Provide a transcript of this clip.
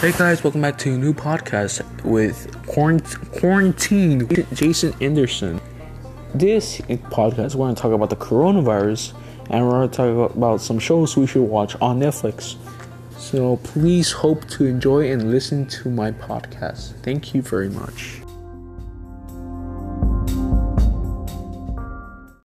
Hey guys, welcome back to a new podcast with Quarant- Quarantine Jason Anderson. This podcast, we're going to talk about the coronavirus and we're going to talk about some shows we should watch on Netflix. So please hope to enjoy and listen to my podcast. Thank you very much.